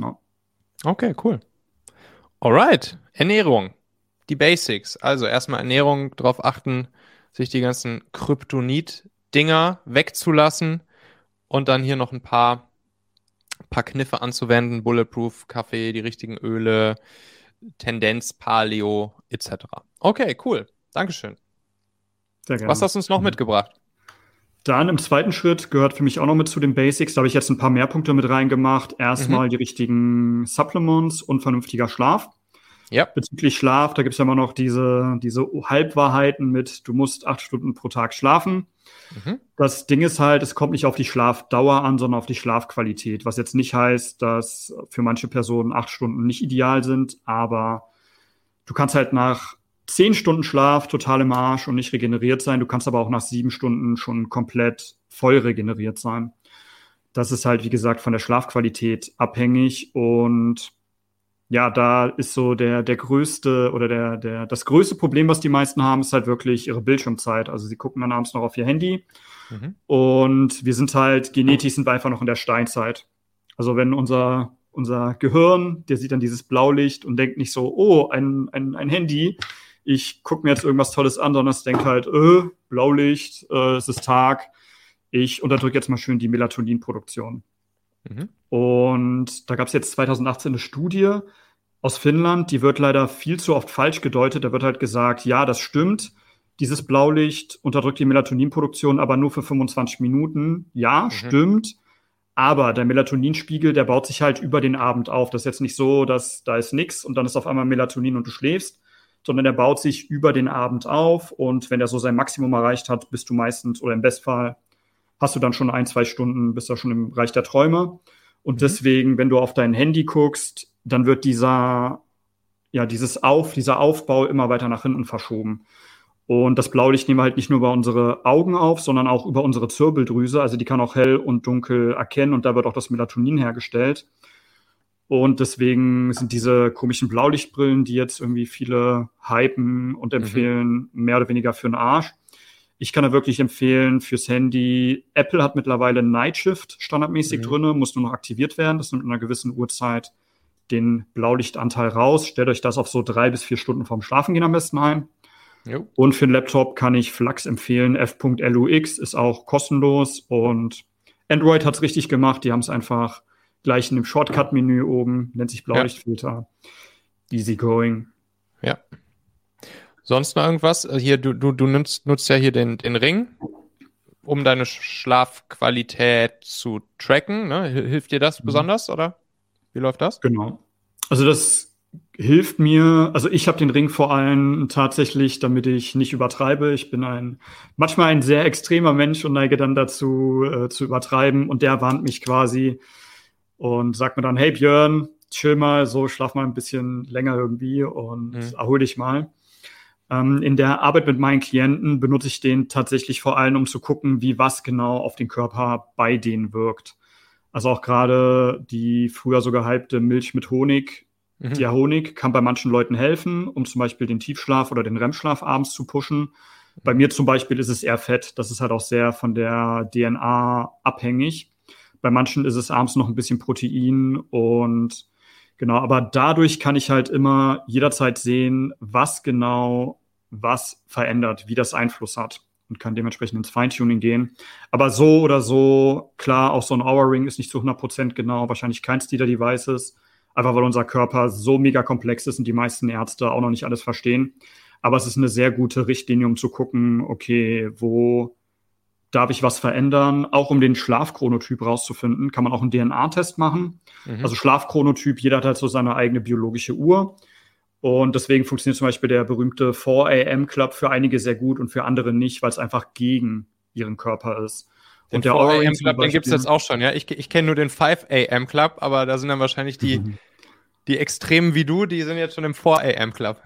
Ja. Okay, cool. Alright, Ernährung. Die Basics. Also erstmal Ernährung, darauf achten, sich die ganzen Kryptonit Dinger wegzulassen und dann hier noch ein paar, paar Kniffe anzuwenden. Bulletproof, Kaffee, die richtigen Öle, Tendenz, Paleo etc. Okay, cool. Dankeschön. Sehr gerne. Was hast du uns noch mhm. mitgebracht? Dann im zweiten Schritt gehört für mich auch noch mit zu den Basics. Da habe ich jetzt ein paar mehr Punkte mit reingemacht. Erstmal mhm. die richtigen Supplements und vernünftiger Schlaf. Ja. Bezüglich Schlaf, da gibt es ja immer noch diese, diese Halbwahrheiten mit, du musst acht Stunden pro Tag schlafen. Mhm. Das Ding ist halt, es kommt nicht auf die Schlafdauer an, sondern auf die Schlafqualität. Was jetzt nicht heißt, dass für manche Personen acht Stunden nicht ideal sind, aber du kannst halt nach zehn Stunden Schlaf total im Arsch und nicht regeneriert sein. Du kannst aber auch nach sieben Stunden schon komplett voll regeneriert sein. Das ist halt, wie gesagt, von der Schlafqualität abhängig und ja, da ist so der, der größte oder der, der, das größte Problem, was die meisten haben, ist halt wirklich ihre Bildschirmzeit. Also sie gucken dann abends noch auf ihr Handy. Mhm. Und wir sind halt, genetisch sind wir einfach noch in der Steinzeit. Also wenn unser, unser Gehirn, der sieht dann dieses Blaulicht und denkt nicht so, oh, ein, ein, ein Handy, ich gucke mir jetzt irgendwas Tolles an, sondern es denkt halt, äh, Blaulicht, äh, es ist Tag, ich unterdrücke jetzt mal schön die Melatoninproduktion. Mhm. Und da gab es jetzt 2018 eine Studie aus Finnland, die wird leider viel zu oft falsch gedeutet. Da wird halt gesagt, ja, das stimmt. Dieses Blaulicht unterdrückt die Melatoninproduktion, aber nur für 25 Minuten. Ja, mhm. stimmt. Aber der Melatoninspiegel, der baut sich halt über den Abend auf. Das ist jetzt nicht so, dass da ist nichts und dann ist auf einmal Melatonin und du schläfst, sondern der baut sich über den Abend auf. Und wenn er so sein Maximum erreicht hat, bist du meistens oder im Bestfall hast du dann schon ein, zwei Stunden, bist du schon im Bereich der Träume. Und mhm. deswegen, wenn du auf dein Handy guckst, dann wird dieser, ja, dieses Auf, dieser Aufbau immer weiter nach hinten verschoben. Und das Blaulicht nehmen wir halt nicht nur über unsere Augen auf, sondern auch über unsere Zirbeldrüse. Also die kann auch hell und dunkel erkennen und da wird auch das Melatonin hergestellt. Und deswegen sind diese komischen Blaulichtbrillen, die jetzt irgendwie viele hypen und mhm. empfehlen, mhm. mehr oder weniger für den Arsch. Ich kann da wirklich empfehlen fürs Handy. Apple hat mittlerweile Night Shift standardmäßig mhm. drin, muss nur noch aktiviert werden. Das nimmt in einer gewissen Uhrzeit den Blaulichtanteil raus. Stellt euch das auf so drei bis vier Stunden vorm Schlafengehen am besten ein. Jo. Und für den Laptop kann ich Flux empfehlen. F.lux ist auch kostenlos und Android hat es richtig gemacht. Die haben es einfach gleich in dem Shortcut-Menü oben, nennt sich Blaulichtfilter. Ja. Easy going. Ja. Sonst noch irgendwas? Äh, hier, du, du, du nutzt, nutzt ja hier den, den Ring, um deine Schlafqualität zu tracken. Ne? Hilft dir das mhm. besonders oder wie läuft das? Genau. Also das hilft mir, also ich habe den Ring vor allem tatsächlich, damit ich nicht übertreibe. Ich bin ein manchmal ein sehr extremer Mensch und neige dann dazu äh, zu übertreiben und der warnt mich quasi und sagt mir dann, hey Björn, chill mal, so schlaf mal ein bisschen länger irgendwie und mhm. erhol dich mal. Ähm, in der Arbeit mit meinen Klienten benutze ich den tatsächlich vor allem, um zu gucken, wie was genau auf den Körper bei denen wirkt. Also auch gerade die früher so gehypte Milch mit Honig. Mhm. Der Honig kann bei manchen Leuten helfen, um zum Beispiel den Tiefschlaf oder den REM-Schlaf abends zu pushen. Bei mir zum Beispiel ist es eher Fett. Das ist halt auch sehr von der DNA abhängig. Bei manchen ist es abends noch ein bisschen Protein und Genau, aber dadurch kann ich halt immer jederzeit sehen, was genau was verändert, wie das Einfluss hat und kann dementsprechend ins Feintuning gehen. Aber so oder so, klar, auch so ein Hour Ring ist nicht zu 100% genau, wahrscheinlich keins dieser Devices, einfach weil unser Körper so mega komplex ist und die meisten Ärzte auch noch nicht alles verstehen. Aber es ist eine sehr gute Richtlinie, um zu gucken, okay, wo darf ich was verändern? Auch um den Schlafchronotyp rauszufinden, kann man auch einen DNA-Test machen. Mhm. Also Schlafchronotyp, jeder hat halt so seine eigene biologische Uhr. Und deswegen funktioniert zum Beispiel der berühmte 4 AM Club für einige sehr gut und für andere nicht, weil es einfach gegen ihren Körper ist. Den und der 4 AM Club, den gibt es jetzt auch schon, ja. Ich, ich kenne nur den 5 AM Club, aber da sind dann wahrscheinlich die, mhm. [LAUGHS] die Extremen wie du, die sind jetzt schon im 4 AM Club.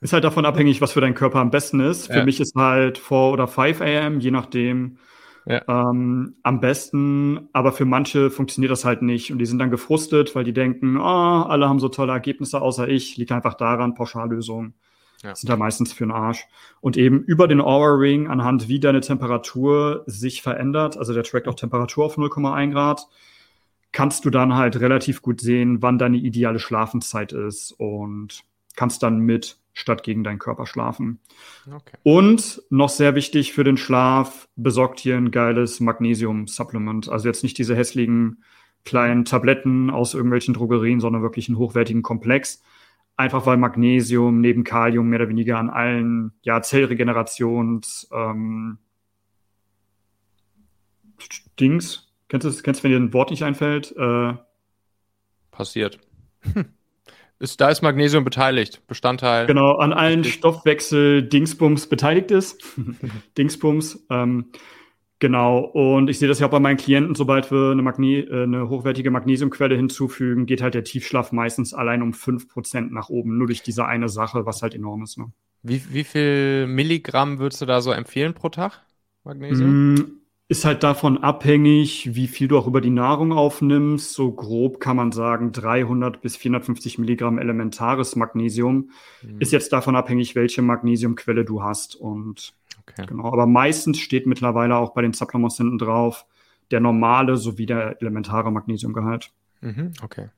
Ist halt davon abhängig, was für deinen Körper am besten ist. Ja. Für mich ist halt 4 oder 5 AM, je nachdem, ja. ähm, am besten. Aber für manche funktioniert das halt nicht. Und die sind dann gefrustet, weil die denken, oh, alle haben so tolle Ergebnisse außer ich. Liegt einfach daran, Pauschallösungen ja. sind da meistens für den Arsch. Und eben über den Aura Ring, anhand wie deine Temperatur sich verändert, also der trackt auch Temperatur auf 0,1 Grad, kannst du dann halt relativ gut sehen, wann deine ideale Schlafenszeit ist und kannst dann mit statt gegen deinen Körper schlafen. Okay. Und noch sehr wichtig für den Schlaf, besorgt hier ein geiles Magnesium-Supplement. Also jetzt nicht diese hässlichen kleinen Tabletten aus irgendwelchen Drogerien, sondern wirklich einen hochwertigen Komplex. Einfach weil Magnesium neben Kalium mehr oder weniger an allen ja, Zellregenerations ähm, Dings, kennst du, kennst du, wenn dir ein Wort nicht einfällt? Äh, Passiert. [LAUGHS] ist, da ist Magnesium beteiligt, Bestandteil. Genau, an allen Stoffwechsel-Dingsbums beteiligt ist. [LAUGHS] Dingsbums. Ähm, genau, und ich sehe das ja auch bei meinen Klienten, sobald wir eine, Magne äh, eine hochwertige Magnesiumquelle hinzufügen, geht halt der Tiefschlaf meistens allein um 5% nach oben, nur durch diese eine Sache, was halt enorm ist. Ne? Wie, wie viel Milligramm würdest du da so empfehlen pro Tag, Magnesium? Mm, ist halt davon abhängig, wie viel du auch über die Nahrung aufnimmst. So grob kann man sagen 300 bis 450 Milligramm elementares Magnesium. Mhm. Ist jetzt davon abhängig, welche Magnesiumquelle du hast. Und okay. genau, aber meistens steht mittlerweile auch bei den Supplements hinten drauf der normale sowie der elementare Magnesiumgehalt. Mhm, okay.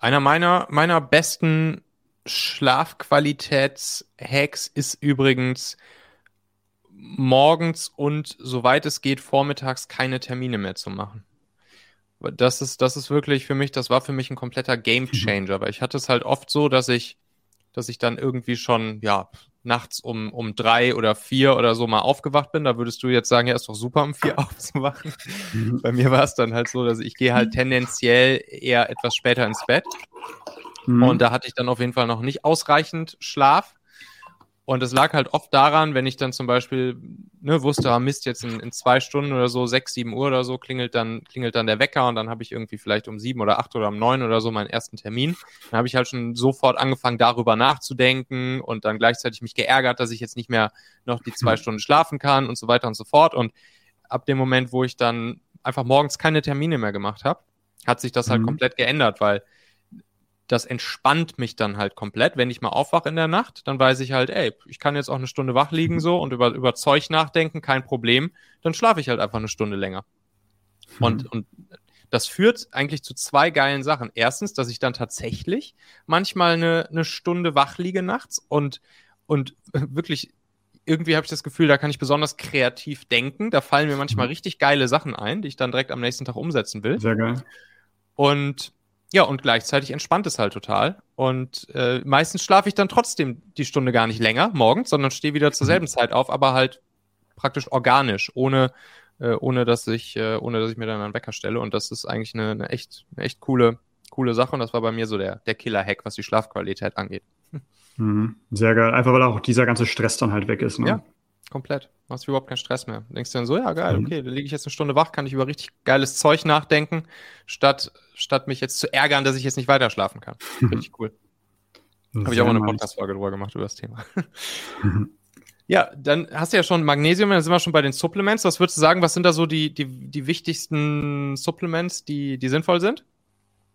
Einer meiner, meiner besten Schlafqualitäts-Hacks ist übrigens morgens und soweit es geht vormittags keine Termine mehr zu machen. Das ist, das ist wirklich für mich, das war für mich ein kompletter Game mhm. Changer, weil ich hatte es halt oft so, dass ich, dass ich dann irgendwie schon, ja, nachts um, um drei oder vier oder so mal aufgewacht bin. Da würdest du jetzt sagen, ja, ist doch super, um vier [LAUGHS] aufzuwachen. Mhm. Bei mir war es dann halt so, dass ich gehe halt tendenziell eher etwas später ins Bett. Mhm. Und da hatte ich dann auf jeden Fall noch nicht ausreichend Schlaf. Und es lag halt oft daran, wenn ich dann zum Beispiel ne, wusste, ah Mist, jetzt in, in, zwei Stunden oder so, sechs, sieben Uhr oder so, klingelt dann, klingelt dann der Wecker und dann habe ich irgendwie vielleicht um sieben oder acht oder um neun oder so meinen ersten Termin. Dann habe ich halt schon sofort angefangen, darüber nachzudenken und dann gleichzeitig mich geärgert, dass ich jetzt nicht mehr noch die zwei [LAUGHS] Stunden schlafen kann und so weiter und so fort. Und ab dem Moment, wo ich dann einfach morgens keine Termine mehr gemacht habe, hat sich das halt mhm. komplett geändert, weil das entspannt mich dann halt komplett. Wenn ich mal aufwache in der Nacht, dann weiß ich halt, ey, ich kann jetzt auch eine Stunde wach liegen mhm. so und über, über Zeug nachdenken, kein Problem. Dann schlafe ich halt einfach eine Stunde länger. Mhm. Und, und das führt eigentlich zu zwei geilen Sachen. Erstens, dass ich dann tatsächlich manchmal eine, eine Stunde wach liege nachts und, und [LAUGHS] wirklich irgendwie habe ich das Gefühl, da kann ich besonders kreativ denken. Da fallen mir manchmal mhm. richtig geile Sachen ein, die ich dann direkt am nächsten Tag umsetzen will. Sehr geil. Und ja, und gleichzeitig entspannt es halt total. Und äh, meistens schlafe ich dann trotzdem die Stunde gar nicht länger morgens, sondern stehe wieder zur selben mhm. Zeit auf, aber halt praktisch organisch, ohne, äh, ohne, dass ich, äh, ohne dass ich mir dann einen Wecker stelle. Und das ist eigentlich eine, eine, echt, eine echt coole, coole Sache. Und das war bei mir so der, der Killer-Hack, was die Schlafqualität angeht. Mhm. Sehr geil. Einfach weil auch dieser ganze Stress dann halt weg ist. Ne? Ja, komplett. Du hast überhaupt keinen Stress mehr. denkst du dann so, ja geil, mhm. okay, da liege ich jetzt eine Stunde wach, kann ich über richtig geiles Zeug nachdenken, statt statt mich jetzt zu ärgern, dass ich jetzt nicht weiter schlafen kann. [LAUGHS] Richtig cool. Habe ich auch mal eine Podcast-Folge drüber gemacht über das Thema. [LAUGHS] ja, dann hast du ja schon Magnesium, dann sind wir schon bei den Supplements. Was würdest du sagen, was sind da so die, die, die wichtigsten Supplements, die, die sinnvoll sind?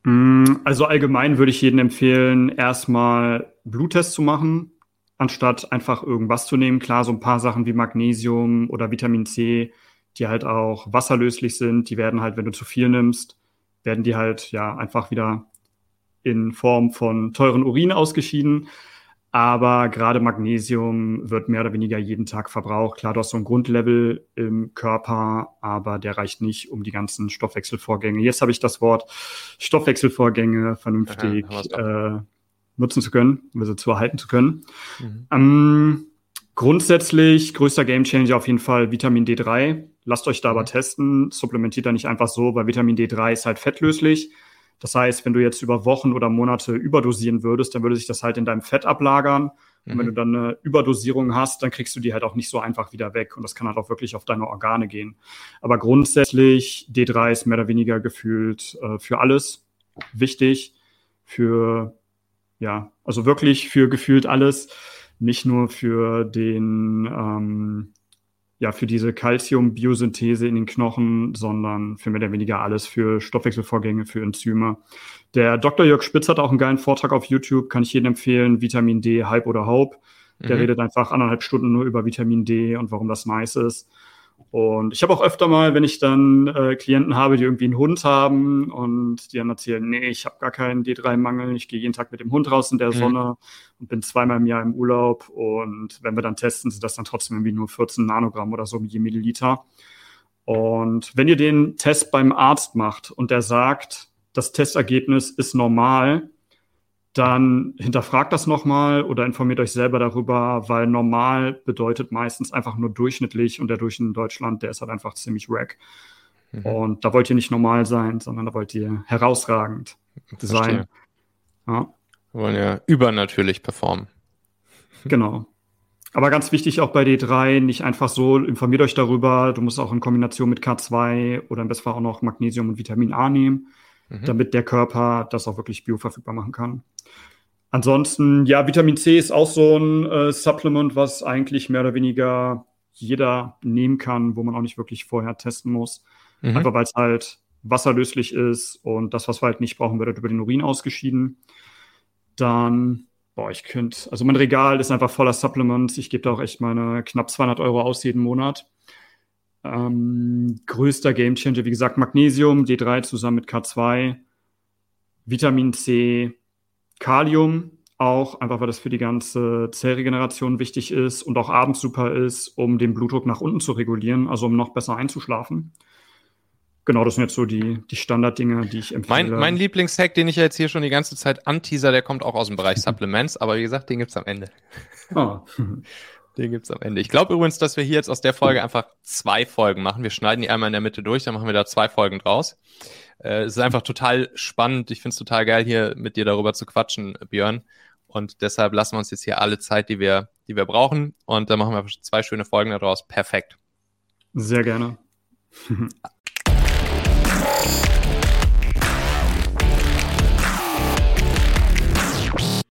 Mm, also allgemein würde ich jedem empfehlen, erstmal Bluttest zu machen, anstatt einfach irgendwas zu nehmen. Klar, so ein paar Sachen wie Magnesium oder Vitamin C, die halt auch wasserlöslich sind, die werden halt, wenn du zu viel nimmst, werden die halt ja einfach wieder in Form von teuren Urin ausgeschieden. Aber gerade Magnesium wird mehr oder weniger jeden Tag verbraucht. Klar, du hast so ein Grundlevel im Körper, aber der reicht nicht, um die ganzen Stoffwechselvorgänge. Jetzt habe ich das Wort Stoffwechselvorgänge vernünftig äh, nutzen zu können, also zu erhalten zu können. Mhm. Ähm, grundsätzlich größter Gamechanger auf jeden Fall Vitamin D3. Lasst euch da aber mhm. testen. Supplementiert da nicht einfach so, weil Vitamin D3 ist halt fettlöslich. Das heißt, wenn du jetzt über Wochen oder Monate überdosieren würdest, dann würde sich das halt in deinem Fett ablagern. Und mhm. wenn du dann eine Überdosierung hast, dann kriegst du die halt auch nicht so einfach wieder weg. Und das kann halt auch wirklich auf deine Organe gehen. Aber grundsätzlich, D3 ist mehr oder weniger gefühlt äh, für alles wichtig. Für, ja, also wirklich für gefühlt alles. Nicht nur für den, ähm, ja für diese Calcium-Biosynthese in den Knochen, sondern für mehr oder weniger alles für Stoffwechselvorgänge, für Enzyme. Der Dr. Jörg Spitz hat auch einen geilen Vortrag auf YouTube, kann ich jedem empfehlen, Vitamin D, Hype oder Hope. Der mhm. redet einfach anderthalb Stunden nur über Vitamin D und warum das nice ist. Und ich habe auch öfter mal, wenn ich dann äh, Klienten habe, die irgendwie einen Hund haben und die dann erzählen, nee, ich habe gar keinen D3-Mangel, ich gehe jeden Tag mit dem Hund raus in der mhm. Sonne und bin zweimal im Jahr im Urlaub. Und wenn wir dann testen, sind das dann trotzdem irgendwie nur 14 Nanogramm oder so je Milliliter. Und wenn ihr den Test beim Arzt macht und der sagt, das Testergebnis ist normal, dann hinterfragt das nochmal oder informiert euch selber darüber, weil normal bedeutet meistens einfach nur durchschnittlich und der Durchschnitt in Deutschland, der ist halt einfach ziemlich wack. Mhm. Und da wollt ihr nicht normal sein, sondern da wollt ihr herausragend Verstehe. sein. Ja. Wir wollen ja übernatürlich performen. Genau. Aber ganz wichtig auch bei D3, nicht einfach so, informiert euch darüber. Du musst auch in Kombination mit K2 oder im besten Fall auch noch Magnesium und Vitamin A nehmen, mhm. damit der Körper das auch wirklich bioverfügbar machen kann. Ansonsten, ja, Vitamin C ist auch so ein äh, Supplement, was eigentlich mehr oder weniger jeder nehmen kann, wo man auch nicht wirklich vorher testen muss. Mhm. Einfach weil es halt wasserlöslich ist und das, was wir halt nicht brauchen, wird halt über den Urin ausgeschieden. Dann boah, ich könnte, also mein Regal ist einfach voller Supplements. Ich gebe da auch echt meine knapp 200 Euro aus jeden Monat. Ähm, größter Gamechanger, wie gesagt, Magnesium, D3 zusammen mit K2, Vitamin C, Kalium auch, einfach weil das für die ganze Zellregeneration wichtig ist und auch abends super ist, um den Blutdruck nach unten zu regulieren, also um noch besser einzuschlafen. Genau, das sind jetzt so die, die Standarddinge, die ich empfehle. Mein, mein Lieblingshack, den ich jetzt hier schon die ganze Zeit anteaser, der kommt auch aus dem Bereich Supplements, aber wie gesagt, den gibt's am Ende. Oh. Den gibt's am Ende. Ich glaube übrigens, dass wir hier jetzt aus der Folge einfach zwei Folgen machen. Wir schneiden die einmal in der Mitte durch, dann machen wir da zwei Folgen draus. Äh, es ist einfach total spannend. Ich finde es total geil, hier mit dir darüber zu quatschen, Björn. Und deshalb lassen wir uns jetzt hier alle Zeit, die wir, die wir brauchen. Und dann machen wir zwei schöne Folgen daraus. Perfekt. Sehr gerne.